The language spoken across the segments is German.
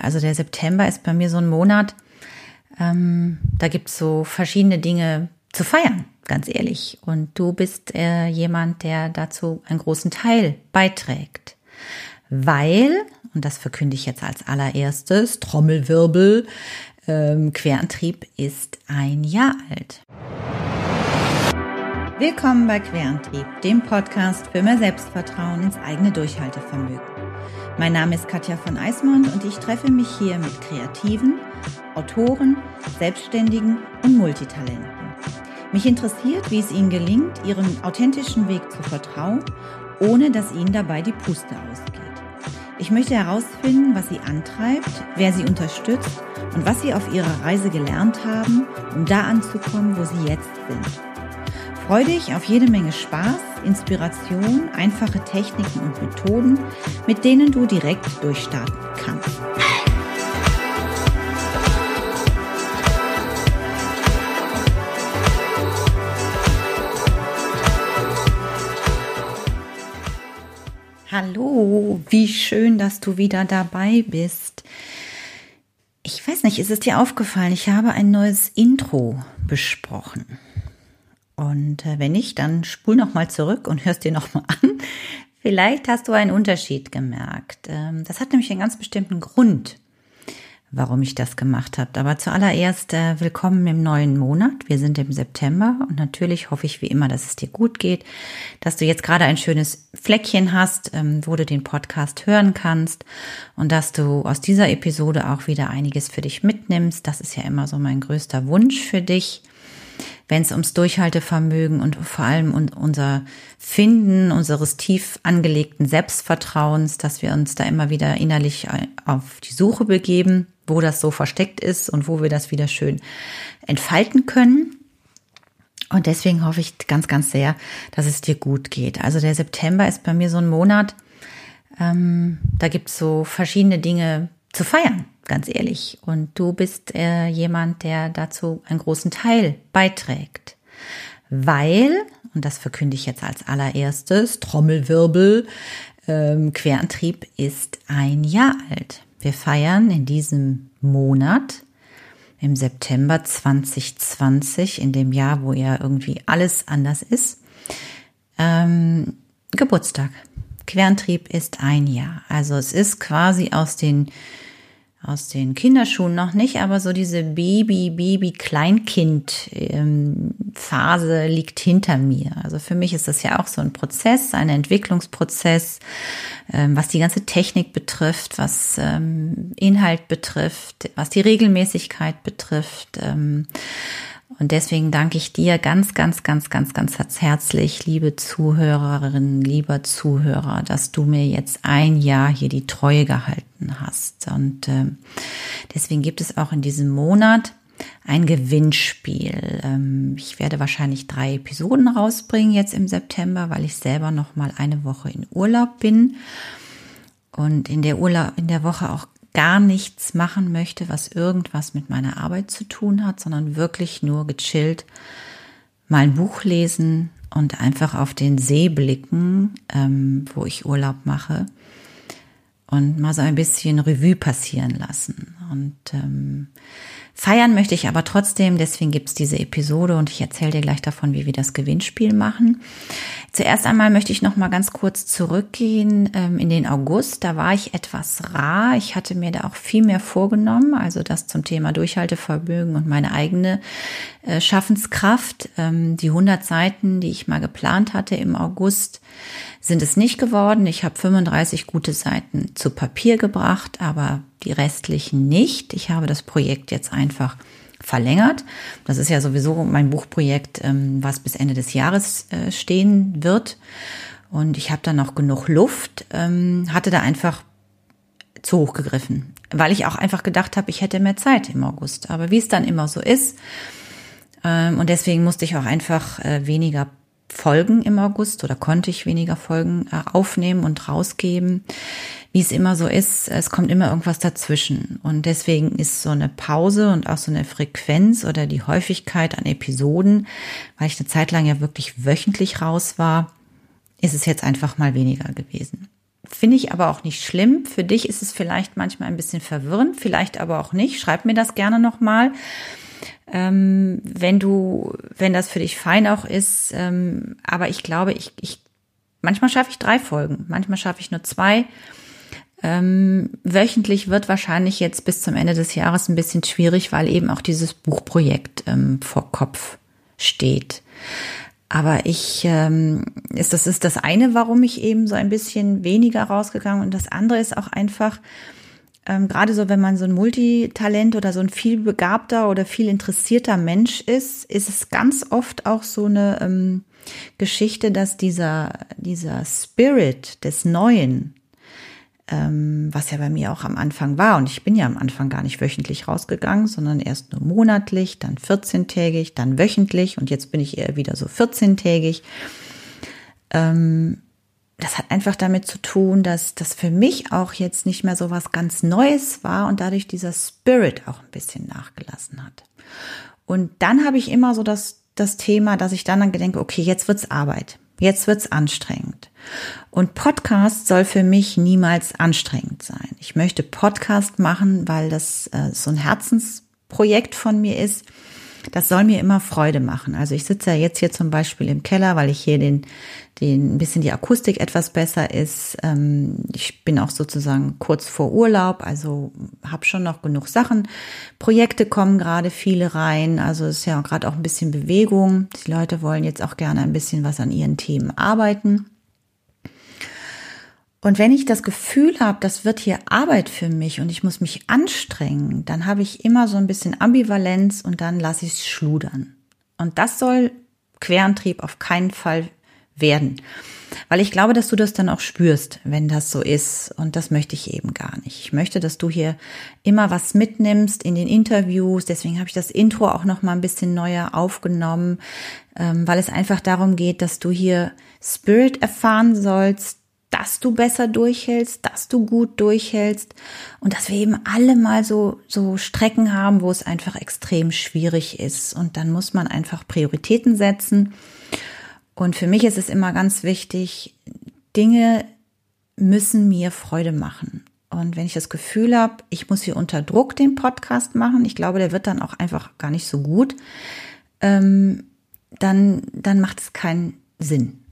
Also der September ist bei mir so ein Monat, ähm, da gibt's so verschiedene Dinge zu feiern, ganz ehrlich. Und du bist äh, jemand, der dazu einen großen Teil beiträgt. Weil, und das verkünde ich jetzt als allererstes, Trommelwirbel, ähm, Querantrieb ist ein Jahr alt. Willkommen bei Querantrieb, dem Podcast für mehr Selbstvertrauen ins eigene Durchhaltevermögen. Mein Name ist Katja von Eismond und ich treffe mich hier mit Kreativen, Autoren, Selbstständigen und Multitalenten. Mich interessiert, wie es ihnen gelingt, ihren authentischen Weg zu vertrauen, ohne dass ihnen dabei die Puste ausgeht. Ich möchte herausfinden, was sie antreibt, wer sie unterstützt und was sie auf ihrer Reise gelernt haben, um da anzukommen, wo sie jetzt sind. Freu dich auf jede Menge Spaß, Inspiration, einfache Techniken und Methoden, mit denen du direkt durchstarten kannst. Hallo, wie schön, dass du wieder dabei bist. Ich weiß nicht, ist es dir aufgefallen? Ich habe ein neues Intro besprochen. Und äh, wenn nicht, dann spul noch mal zurück und hörst dir noch mal an. Vielleicht hast du einen Unterschied gemerkt. Ähm, das hat nämlich einen ganz bestimmten Grund, warum ich das gemacht habe. Aber zuallererst äh, willkommen im neuen Monat. Wir sind im September und natürlich hoffe ich wie immer, dass es dir gut geht, dass du jetzt gerade ein schönes Fleckchen hast, ähm, wo du den Podcast hören kannst und dass du aus dieser Episode auch wieder einiges für dich mitnimmst. Das ist ja immer so mein größter Wunsch für dich wenn es ums Durchhaltevermögen und vor allem um unser Finden unseres tief angelegten Selbstvertrauens, dass wir uns da immer wieder innerlich auf die Suche begeben, wo das so versteckt ist und wo wir das wieder schön entfalten können. Und deswegen hoffe ich ganz, ganz sehr, dass es dir gut geht. Also der September ist bei mir so ein Monat, ähm, da gibt's so verschiedene Dinge zu feiern ganz ehrlich. Und du bist äh, jemand, der dazu einen großen Teil beiträgt. Weil, und das verkünde ich jetzt als allererstes, Trommelwirbel, ähm, Querantrieb ist ein Jahr alt. Wir feiern in diesem Monat im September 2020, in dem Jahr, wo ja irgendwie alles anders ist, ähm, Geburtstag. Querantrieb ist ein Jahr. Also es ist quasi aus den aus den Kinderschuhen noch nicht, aber so diese Baby, Baby, Kleinkind ähm, Phase liegt hinter mir. Also für mich ist das ja auch so ein Prozess, ein Entwicklungsprozess, ähm, was die ganze Technik betrifft, was ähm, Inhalt betrifft, was die Regelmäßigkeit betrifft. Und deswegen danke ich dir ganz, ganz, ganz, ganz, ganz herzlich, liebe Zuhörerinnen, lieber Zuhörer, dass du mir jetzt ein Jahr hier die Treue gehalten hast. Und äh, deswegen gibt es auch in diesem Monat ein Gewinnspiel. Ähm, ich werde wahrscheinlich drei Episoden rausbringen jetzt im September, weil ich selber noch mal eine Woche in Urlaub bin und in der Urlaub in der Woche auch gar nichts machen möchte, was irgendwas mit meiner Arbeit zu tun hat, sondern wirklich nur gechillt mal ein Buch lesen und einfach auf den See blicken, ähm, wo ich Urlaub mache und mal so ein bisschen Revue passieren lassen. Und ähm, Feiern möchte ich aber trotzdem, deswegen gibt's diese Episode und ich erzähle dir gleich davon, wie wir das Gewinnspiel machen. Zuerst einmal möchte ich noch mal ganz kurz zurückgehen ähm, in den August. Da war ich etwas rar. Ich hatte mir da auch viel mehr vorgenommen, also das zum Thema Durchhaltevermögen und meine eigene äh, Schaffenskraft. Ähm, die 100 Seiten, die ich mal geplant hatte im August, sind es nicht geworden. Ich habe 35 gute Seiten zu Papier gebracht, aber die restlichen nicht. Ich habe das Projekt jetzt einfach verlängert. Das ist ja sowieso mein Buchprojekt, ähm, was bis Ende des Jahres äh, stehen wird. Und ich habe da noch genug Luft, ähm, hatte da einfach zu hoch gegriffen, weil ich auch einfach gedacht habe, ich hätte mehr Zeit im August. Aber wie es dann immer so ist, ähm, und deswegen musste ich auch einfach äh, weniger Folgen im August oder konnte ich weniger Folgen äh, aufnehmen und rausgeben. Wie es immer so ist, es kommt immer irgendwas dazwischen. Und deswegen ist so eine Pause und auch so eine Frequenz oder die Häufigkeit an Episoden, weil ich eine Zeit lang ja wirklich wöchentlich raus war, ist es jetzt einfach mal weniger gewesen. Finde ich aber auch nicht schlimm. Für dich ist es vielleicht manchmal ein bisschen verwirrend, vielleicht aber auch nicht. Schreib mir das gerne nochmal. Ähm, wenn du, wenn das für dich fein auch ist. Ähm, aber ich glaube, ich, ich manchmal schaffe ich drei Folgen, manchmal schaffe ich nur zwei. Ähm, wöchentlich wird wahrscheinlich jetzt bis zum Ende des Jahres ein bisschen schwierig, weil eben auch dieses Buchprojekt ähm, vor Kopf steht. Aber ich, ähm, ist, das ist das eine, warum ich eben so ein bisschen weniger rausgegangen und das andere ist auch einfach, ähm, gerade so, wenn man so ein Multitalent oder so ein viel begabter oder viel interessierter Mensch ist, ist es ganz oft auch so eine ähm, Geschichte, dass dieser, dieser Spirit des Neuen, ähm, was ja bei mir auch am Anfang war. Und ich bin ja am Anfang gar nicht wöchentlich rausgegangen, sondern erst nur monatlich, dann 14-tägig, dann wöchentlich und jetzt bin ich eher wieder so 14-tägig. Ähm, das hat einfach damit zu tun, dass das für mich auch jetzt nicht mehr so was ganz Neues war und dadurch dieser Spirit auch ein bisschen nachgelassen hat. Und dann habe ich immer so das, das Thema, dass ich dann dann denke, okay, jetzt wird's Arbeit. Jetzt wird's anstrengend. Und Podcast soll für mich niemals anstrengend sein. Ich möchte Podcast machen, weil das äh, so ein Herzensprojekt von mir ist. Das soll mir immer Freude machen. Also ich sitze ja jetzt hier zum Beispiel im Keller, weil ich hier den, den ein bisschen die Akustik etwas besser ist. Ähm, ich bin auch sozusagen kurz vor Urlaub, also habe schon noch genug Sachen. Projekte kommen gerade viele rein, also ist ja gerade auch ein bisschen Bewegung. Die Leute wollen jetzt auch gerne ein bisschen was an ihren Themen arbeiten. Und wenn ich das Gefühl habe, das wird hier Arbeit für mich und ich muss mich anstrengen, dann habe ich immer so ein bisschen Ambivalenz und dann lasse ich es schludern. Und das soll Querantrieb auf keinen Fall werden. Weil ich glaube, dass du das dann auch spürst, wenn das so ist. Und das möchte ich eben gar nicht. Ich möchte, dass du hier immer was mitnimmst in den Interviews. Deswegen habe ich das Intro auch noch mal ein bisschen neuer aufgenommen, ähm, weil es einfach darum geht, dass du hier Spirit erfahren sollst, dass du besser durchhältst, dass du gut durchhältst und dass wir eben alle mal so, so Strecken haben, wo es einfach extrem schwierig ist. Und dann muss man einfach Prioritäten setzen und für mich ist es immer ganz wichtig, Dinge müssen mir Freude machen. Und wenn ich das Gefühl habe, ich muss hier unter Druck den Podcast machen, ich glaube, der wird dann auch einfach gar nicht so gut, ähm, dann, dann macht es keinen Sinn.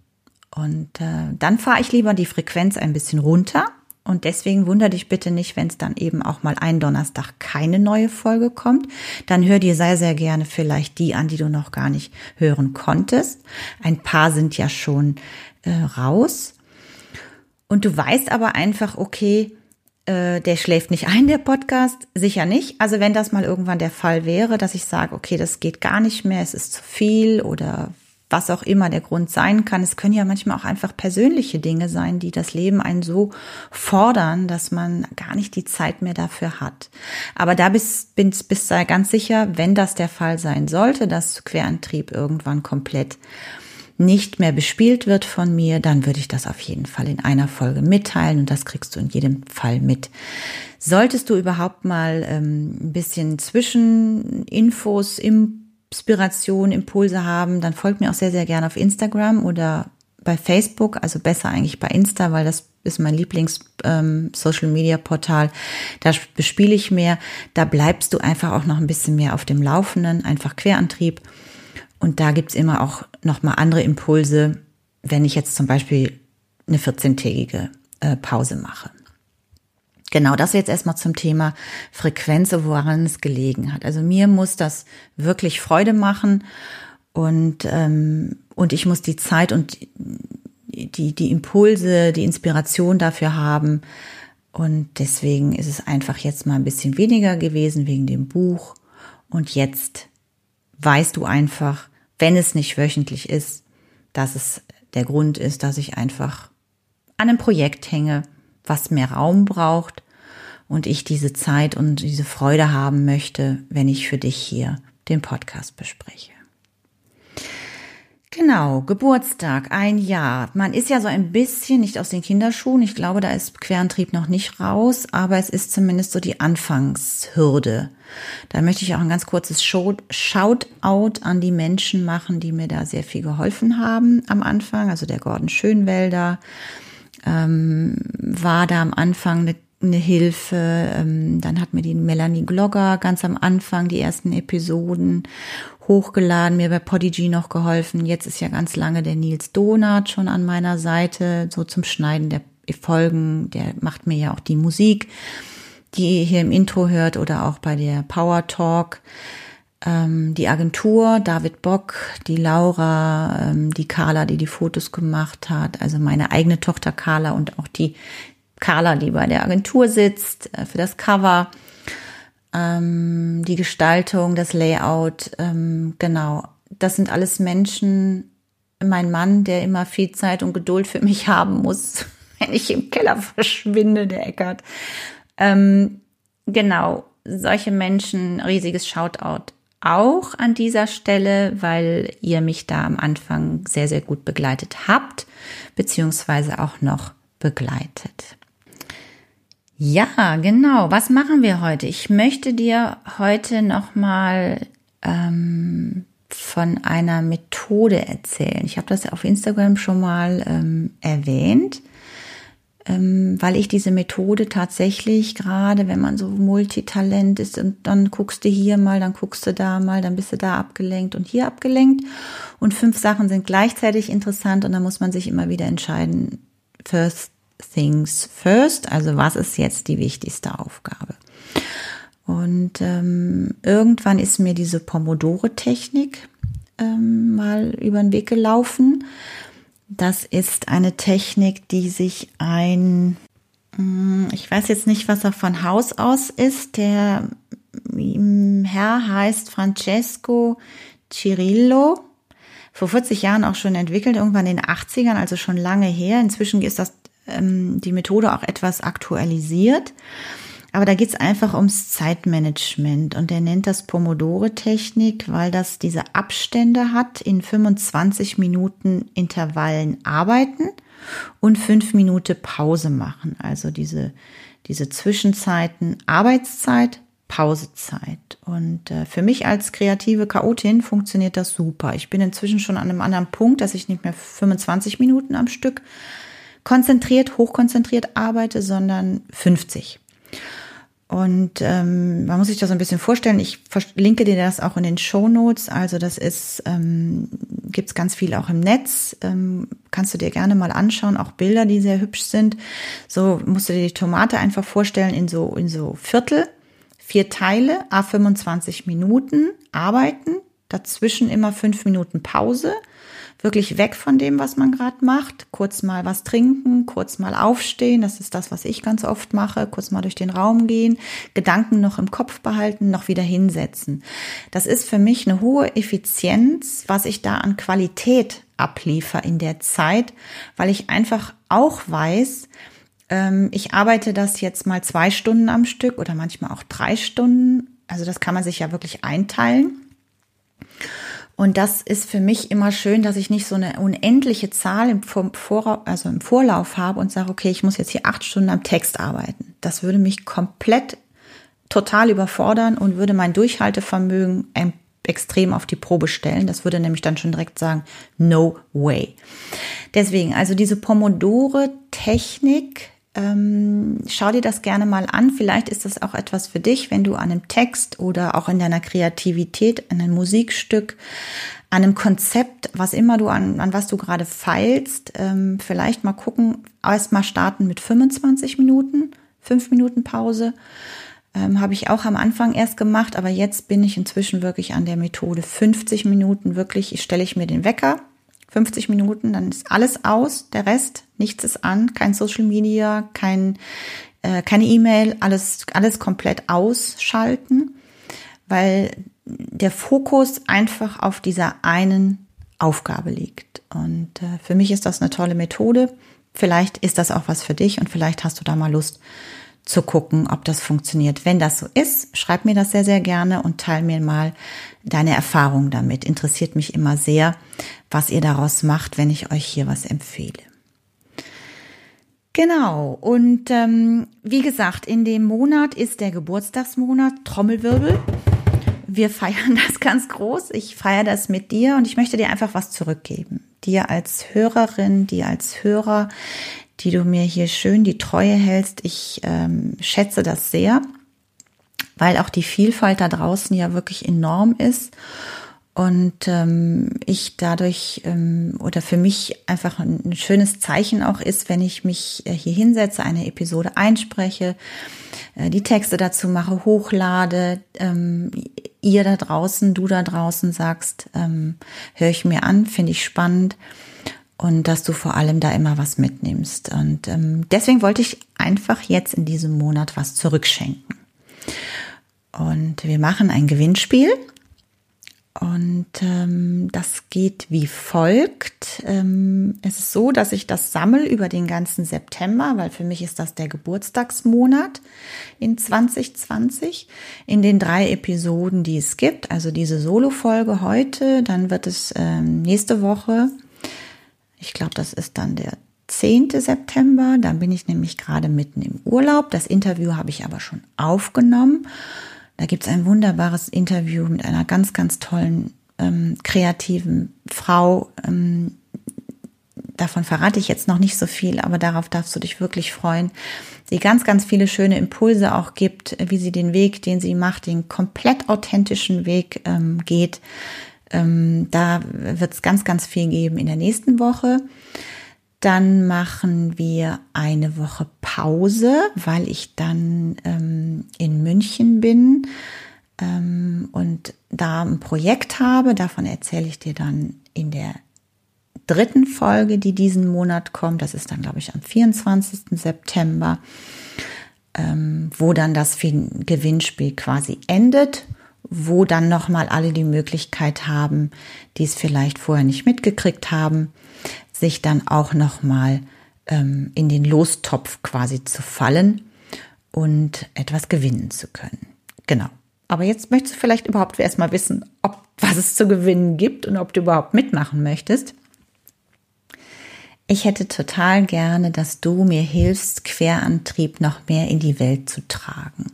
Und äh, dann fahre ich lieber die Frequenz ein bisschen runter und deswegen wundere dich bitte nicht, wenn es dann eben auch mal einen Donnerstag keine neue Folge kommt. Dann hör dir sehr, sehr gerne vielleicht die an, die du noch gar nicht hören konntest. Ein paar sind ja schon äh, raus. Und du weißt aber einfach, okay, äh, der schläft nicht ein, der Podcast, sicher nicht. Also wenn das mal irgendwann der Fall wäre, dass ich sage, okay, das geht gar nicht mehr, es ist zu viel oder was auch immer der Grund sein kann. Es können ja manchmal auch einfach persönliche Dinge sein, die das Leben einen so fordern, dass man gar nicht die Zeit mehr dafür hat. Aber da bist, bist, bist du ganz sicher, wenn das der Fall sein sollte, dass Querantrieb irgendwann komplett nicht mehr bespielt wird von mir, dann würde ich das auf jeden Fall in einer Folge mitteilen und das kriegst du in jedem Fall mit. Solltest du überhaupt mal ähm, ein bisschen Zwischeninfos im Inspiration, Impulse haben, dann folgt mir auch sehr, sehr gerne auf Instagram oder bei Facebook, also besser eigentlich bei Insta, weil das ist mein Lieblings-Social-Media-Portal. Ähm, da bespiele ich mehr. Da bleibst du einfach auch noch ein bisschen mehr auf dem Laufenden, einfach Querantrieb. Und da gibt's immer auch noch mal andere Impulse, wenn ich jetzt zum Beispiel eine 14-tägige äh, Pause mache. Genau, das jetzt erstmal zum Thema Frequenz, woran es gelegen hat. Also mir muss das wirklich Freude machen und, ähm, und ich muss die Zeit und die, die Impulse, die Inspiration dafür haben. Und deswegen ist es einfach jetzt mal ein bisschen weniger gewesen wegen dem Buch. Und jetzt weißt du einfach, wenn es nicht wöchentlich ist, dass es der Grund ist, dass ich einfach an einem Projekt hänge, was mehr Raum braucht und ich diese Zeit und diese Freude haben möchte, wenn ich für dich hier den Podcast bespreche. Genau, Geburtstag, ein Jahr. Man ist ja so ein bisschen nicht aus den Kinderschuhen. Ich glaube, da ist Querantrieb noch nicht raus, aber es ist zumindest so die Anfangshürde. Da möchte ich auch ein ganz kurzes Shoutout an die Menschen machen, die mir da sehr viel geholfen haben am Anfang. Also der Gordon Schönwälder, ähm, war da am Anfang eine, eine Hilfe. Ähm, dann hat mir die Melanie Glogger ganz am Anfang die ersten Episoden hochgeladen, mir bei Podigy noch geholfen. Jetzt ist ja ganz lange der Nils Donat schon an meiner Seite, so zum Schneiden der Folgen. Der macht mir ja auch die Musik, die ihr hier im Intro hört oder auch bei der Power Talk. Ähm, die Agentur, David Bock, die Laura, ähm, die Carla, die die Fotos gemacht hat, also meine eigene Tochter Carla und auch die Carla, die bei der Agentur sitzt äh, für das Cover ähm, die Gestaltung, das Layout, ähm, genau. Das sind alles Menschen, mein Mann, der immer viel Zeit und Geduld für mich haben muss, wenn ich im Keller verschwinde, der Eckert. Ähm, genau, solche Menschen, riesiges Shoutout auch an dieser Stelle, weil ihr mich da am Anfang sehr, sehr gut begleitet habt, beziehungsweise auch noch begleitet. Ja, genau. Was machen wir heute? Ich möchte dir heute nochmal ähm, von einer Methode erzählen. Ich habe das auf Instagram schon mal ähm, erwähnt, weil ich diese Methode tatsächlich gerade, wenn man so Multitalent ist und dann guckst du hier mal, dann guckst du da mal, dann bist du da abgelenkt und hier abgelenkt und fünf Sachen sind gleichzeitig interessant und dann muss man sich immer wieder entscheiden, first things first, also was ist jetzt die wichtigste Aufgabe. Und ähm, irgendwann ist mir diese Pomodore-Technik ähm, mal über den Weg gelaufen. Das ist eine Technik, die sich ein, hm, ich weiß jetzt nicht, was er von Haus aus ist, der Herr heißt Francesco Cirillo, vor 40 Jahren auch schon entwickelt, irgendwann in den 80ern, also schon lange her. Inzwischen ist das ähm, die Methode auch etwas aktualisiert. Aber da geht es einfach ums Zeitmanagement und er nennt das Pomodore-Technik, weil das diese Abstände hat, in 25 Minuten Intervallen arbeiten und fünf Minuten Pause machen. Also diese, diese Zwischenzeiten Arbeitszeit, Pausezeit. Und äh, für mich als kreative Chaotin funktioniert das super. Ich bin inzwischen schon an einem anderen Punkt, dass ich nicht mehr 25 Minuten am Stück konzentriert, hochkonzentriert arbeite, sondern 50. Und ähm, man muss sich das ein bisschen vorstellen. Ich verlinke dir das auch in den Show Notes. Also das ist, ähm, gibt ganz viel auch im Netz. Ähm, kannst du dir gerne mal anschauen, auch Bilder, die sehr hübsch sind. So musst du dir die Tomate einfach vorstellen in so in so Viertel, vier Teile, a 25 Minuten arbeiten, dazwischen immer fünf Minuten Pause wirklich weg von dem, was man gerade macht. Kurz mal was trinken, kurz mal aufstehen. Das ist das, was ich ganz oft mache. Kurz mal durch den Raum gehen, Gedanken noch im Kopf behalten, noch wieder hinsetzen. Das ist für mich eine hohe Effizienz, was ich da an Qualität abliefer in der Zeit, weil ich einfach auch weiß, ähm, ich arbeite das jetzt mal zwei Stunden am Stück oder manchmal auch drei Stunden. Also das kann man sich ja wirklich einteilen. Und das ist für mich immer schön, dass ich nicht so eine unendliche Zahl im, Vorlauf, also im Vorlauf habe und sage, okay, ich muss jetzt hier acht Stunden am Text arbeiten. Das würde mich komplett total überfordern und würde mein Durchhaltevermögen extrem auf die Probe stellen. Das würde nämlich dann schon direkt sagen, no way. Deswegen, also diese Pomodore-Technik ähm, schau dir das gerne mal an. Vielleicht ist das auch etwas für dich, wenn du an einem Text oder auch in deiner Kreativität, an einem Musikstück, an einem Konzept, was immer du an, an was du gerade feilst, ähm, vielleicht mal gucken, erst mal starten mit 25 Minuten, 5 Minuten Pause. Ähm, Habe ich auch am Anfang erst gemacht, aber jetzt bin ich inzwischen wirklich an der Methode 50 Minuten. Wirklich, stelle ich mir den Wecker, 50 Minuten, dann ist alles aus, der Rest, nichts ist an, kein Social Media, kein, äh, keine E-Mail, alles, alles komplett ausschalten, weil der Fokus einfach auf dieser einen Aufgabe liegt. Und äh, für mich ist das eine tolle Methode. Vielleicht ist das auch was für dich und vielleicht hast du da mal Lust zu gucken, ob das funktioniert. Wenn das so ist, schreib mir das sehr, sehr gerne und teil mir mal deine Erfahrung damit. Interessiert mich immer sehr, was ihr daraus macht, wenn ich euch hier was empfehle. Genau, und ähm, wie gesagt, in dem Monat ist der Geburtstagsmonat Trommelwirbel. Wir feiern das ganz groß. Ich feiere das mit dir und ich möchte dir einfach was zurückgeben. Dir als Hörerin, dir als Hörer, die du mir hier schön die Treue hältst. Ich ähm, schätze das sehr, weil auch die Vielfalt da draußen ja wirklich enorm ist und ähm, ich dadurch ähm, oder für mich einfach ein, schönes Zeichen auch ist, wenn ich mich äh, hier hinsetze, eine Episode einspreche, äh, die Texte dazu mache, hochlade, ähm, ihr da draußen, du da draußen sagst, ähm, höre ich mir an, finde ich spannend und dass du vor allem da immer was mitnimmst. Und ähm, deswegen wollte ich einfach jetzt in diesem Monat was zurückschenken. Und wir machen ein Gewinnspiel. Und ähm, das geht wie folgt. Ähm, es ist so, dass ich das sammle über den ganzen September, weil für mich ist das der Geburtstagsmonat in 2020. In den drei Episoden, die es gibt, also diese Solo-Folge heute, dann wird es ähm, nächste Woche, ich glaube, das ist dann der 10. September, dann bin ich nämlich gerade mitten im Urlaub. Das Interview habe ich aber schon aufgenommen. Da gibt es ein wunderbares Interview mit einer ganz, ganz tollen, ähm, kreativen Frau. Ähm, davon verrate ich jetzt noch nicht so viel, aber darauf darfst du dich wirklich freuen. Die ganz, ganz viele schöne Impulse auch gibt, wie sie den Weg, den sie macht, den komplett authentischen Weg ähm, geht. Ähm, da wird es ganz, ganz viel geben in der nächsten Woche. Dann machen wir eine Woche Pause, weil ich dann ähm, in München bin ähm, und da ein Projekt habe. Davon erzähle ich dir dann in der dritten Folge, die diesen Monat kommt. Das ist dann, glaube ich, am 24. September, ähm, wo dann das Gewinnspiel quasi endet wo dann nochmal alle die Möglichkeit haben, die es vielleicht vorher nicht mitgekriegt haben, sich dann auch nochmal ähm, in den Lostopf quasi zu fallen und etwas gewinnen zu können. Genau. Aber jetzt möchtest du vielleicht überhaupt erstmal wissen, ob was es zu gewinnen gibt und ob du überhaupt mitmachen möchtest. Ich hätte total gerne, dass du mir hilfst, Querantrieb noch mehr in die Welt zu tragen.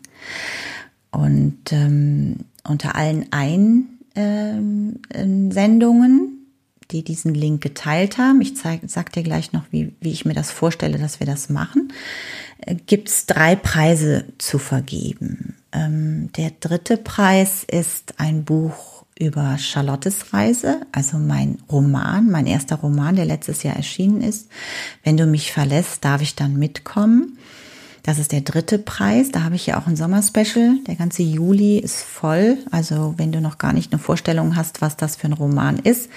Und ähm, unter allen Einsendungen, ähm, die diesen Link geteilt haben, ich zeig, sag dir gleich noch, wie, wie ich mir das vorstelle, dass wir das machen, äh, gibt es drei Preise zu vergeben. Ähm, der dritte Preis ist ein Buch über Charlottes Reise, also mein Roman, mein erster Roman, der letztes Jahr erschienen ist. Wenn du mich verlässt, darf ich dann mitkommen. Das ist der dritte Preis. Da habe ich ja auch ein Sommerspecial. Der ganze Juli ist voll. Also wenn du noch gar nicht eine Vorstellung hast, was das für ein Roman ist,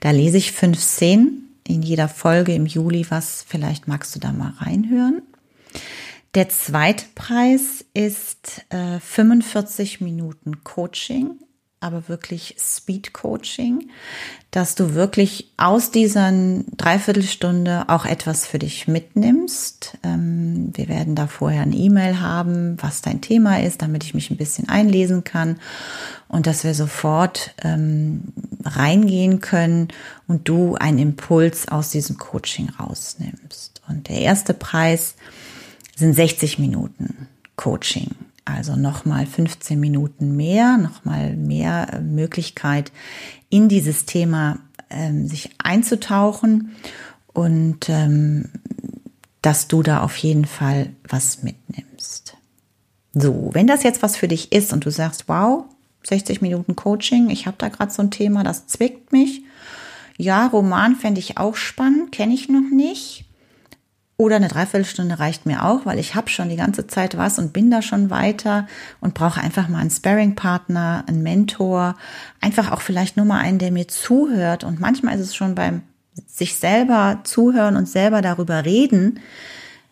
da lese ich fünf Szenen in jeder Folge im Juli. Was vielleicht magst du da mal reinhören. Der zweite Preis ist äh, 45 Minuten Coaching aber wirklich Speed Coaching, dass du wirklich aus dieser Dreiviertelstunde auch etwas für dich mitnimmst. Ähm, wir werden da vorher ein E-Mail haben, was dein Thema ist, damit ich mich ein bisschen einlesen kann und dass wir sofort ähm, reingehen können und du einen Impuls aus diesem Coaching rausnimmst. Und der erste Preis sind 60 Minuten Coaching. Also nochmal 15 Minuten mehr, nochmal mehr äh, Möglichkeit, in dieses Thema ähm, sich einzutauchen und ähm, dass du da auf jeden Fall was mitnimmst. So, wenn das jetzt was für dich ist und du sagst, wow, 60 Minuten Coaching, ich habe da gerade so ein Thema, das zwickt mich. Ja, Roman fände ich auch spannend, kenne ich noch nicht. Oder eine Dreiviertelstunde reicht mir auch, weil ich habe schon die ganze Zeit was und bin da schon weiter und brauche einfach mal einen Sparring-Partner, einen Mentor, einfach auch vielleicht nur mal einen, der mir zuhört. Und manchmal ist es schon beim sich selber zuhören und selber darüber reden,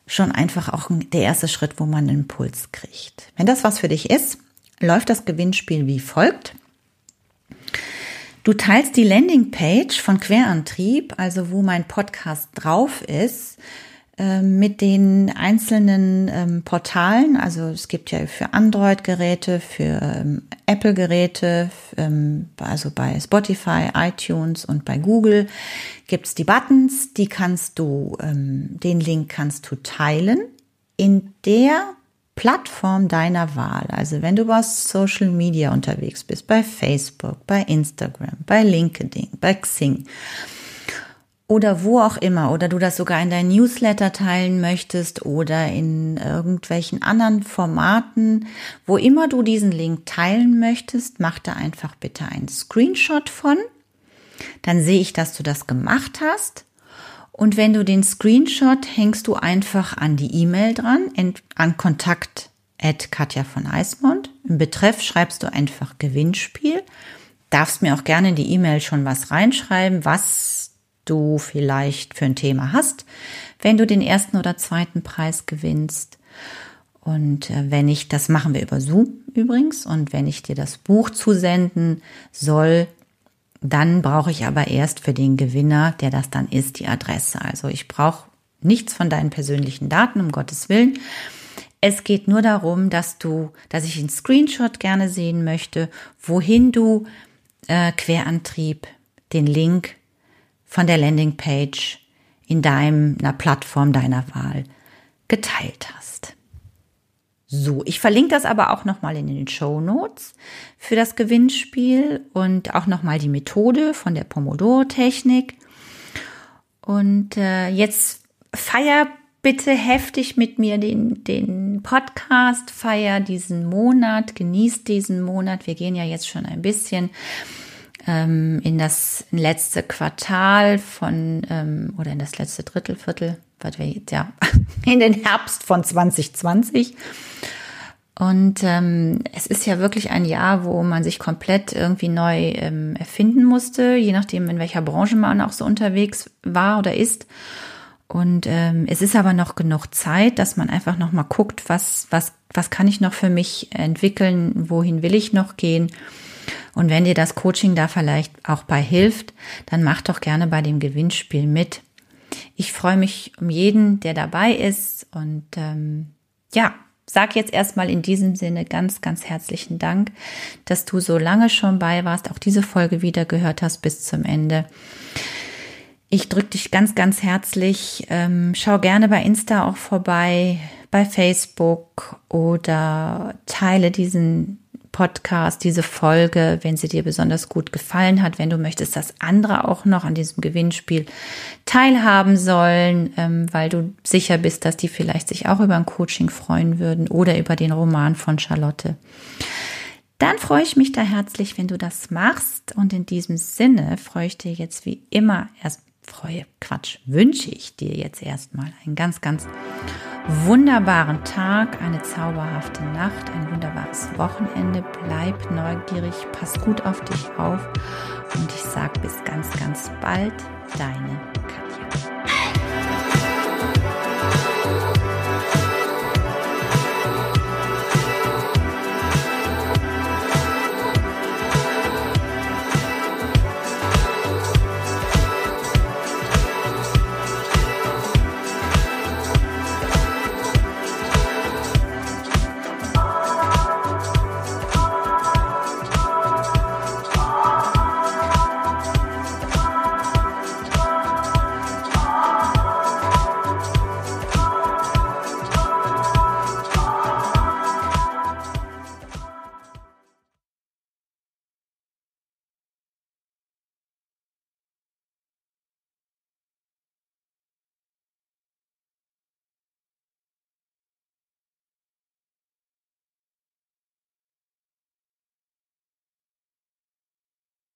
schon einfach auch der erste Schritt, wo man einen Impuls kriegt. Wenn das was für dich ist, läuft das Gewinnspiel wie folgt. Du teilst die Landingpage von Querantrieb, also wo mein Podcast drauf ist, mit den einzelnen ähm, Portalen, also es gibt ja für Android-Geräte, für ähm, Apple-Geräte, ähm, also bei Spotify, iTunes und bei Google gibt's die Buttons, die kannst du, ähm, den Link kannst du teilen in der Plattform deiner Wahl. Also wenn du bei Social Media unterwegs bist, bei Facebook, bei Instagram, bei LinkedIn, bei Xing oder wo auch immer, oder du das sogar in dein Newsletter teilen möchtest oder in irgendwelchen anderen Formaten, wo immer du diesen Link teilen möchtest, mach da einfach bitte einen Screenshot von. Dann sehe ich, dass du das gemacht hast. Und wenn du den Screenshot hängst du einfach an die E-Mail dran, an Kontakt at Katja von Eismond. Im Betreff schreibst du einfach Gewinnspiel. Darfst mir auch gerne in die E-Mail schon was reinschreiben, was du vielleicht für ein Thema hast, wenn du den ersten oder zweiten Preis gewinnst. Und äh, wenn ich, das machen wir über Zoom übrigens, und wenn ich dir das Buch zusenden soll, dann brauche ich aber erst für den Gewinner, der das dann ist, die Adresse. Also ich brauche nichts von deinen persönlichen Daten, um Gottes Willen. Es geht nur darum, dass du, dass ich einen Screenshot gerne sehen möchte, wohin du äh, Querantrieb den Link von der Landingpage in deiner Plattform deiner Wahl geteilt hast. So, ich verlinke das aber auch nochmal in den Show Notes für das Gewinnspiel und auch nochmal die Methode von der Pomodoro-Technik. Und äh, jetzt feier bitte heftig mit mir den, den Podcast, feier diesen Monat, genieß diesen Monat. Wir gehen ja jetzt schon ein bisschen ähm, in das letzte Quartal von ähm, oder in das letzte Drittel, Viertel, was ja, in den Herbst von 2020. Und ähm, es ist ja wirklich ein Jahr, wo man sich komplett irgendwie neu ähm, erfinden musste, je nachdem, in welcher Branche man auch so unterwegs war oder ist. Und ähm, es ist aber noch genug Zeit, dass man einfach noch mal guckt, was was was kann ich noch für mich entwickeln, wohin will ich noch gehen und wenn dir das Coaching da vielleicht auch bei hilft, dann mach doch gerne bei dem Gewinnspiel mit. Ich freue mich um jeden, der dabei ist. Und ähm, ja, sag jetzt erstmal in diesem Sinne ganz, ganz herzlichen Dank, dass du so lange schon bei warst, auch diese Folge wieder gehört hast bis zum Ende. Ich drücke dich ganz, ganz herzlich. Ähm, schau gerne bei Insta auch vorbei, bei Facebook oder teile diesen Podcast, diese Folge, wenn sie dir besonders gut gefallen hat, wenn du möchtest, dass andere auch noch an diesem Gewinnspiel teilhaben sollen, ähm, weil du sicher bist, dass die vielleicht sich auch über ein Coaching freuen würden oder über den Roman von Charlotte. Dann freue ich mich da herzlich, wenn du das machst. Und in diesem Sinne freue ich dir jetzt wie immer erst freue, Quatsch, wünsche ich dir jetzt erstmal einen ganz, ganz wunderbaren Tag, eine zauberhafte Nacht, ein wunderbares Wochenende. Bleib neugierig, pass gut auf dich auf und ich sage bis ganz, ganz bald, deine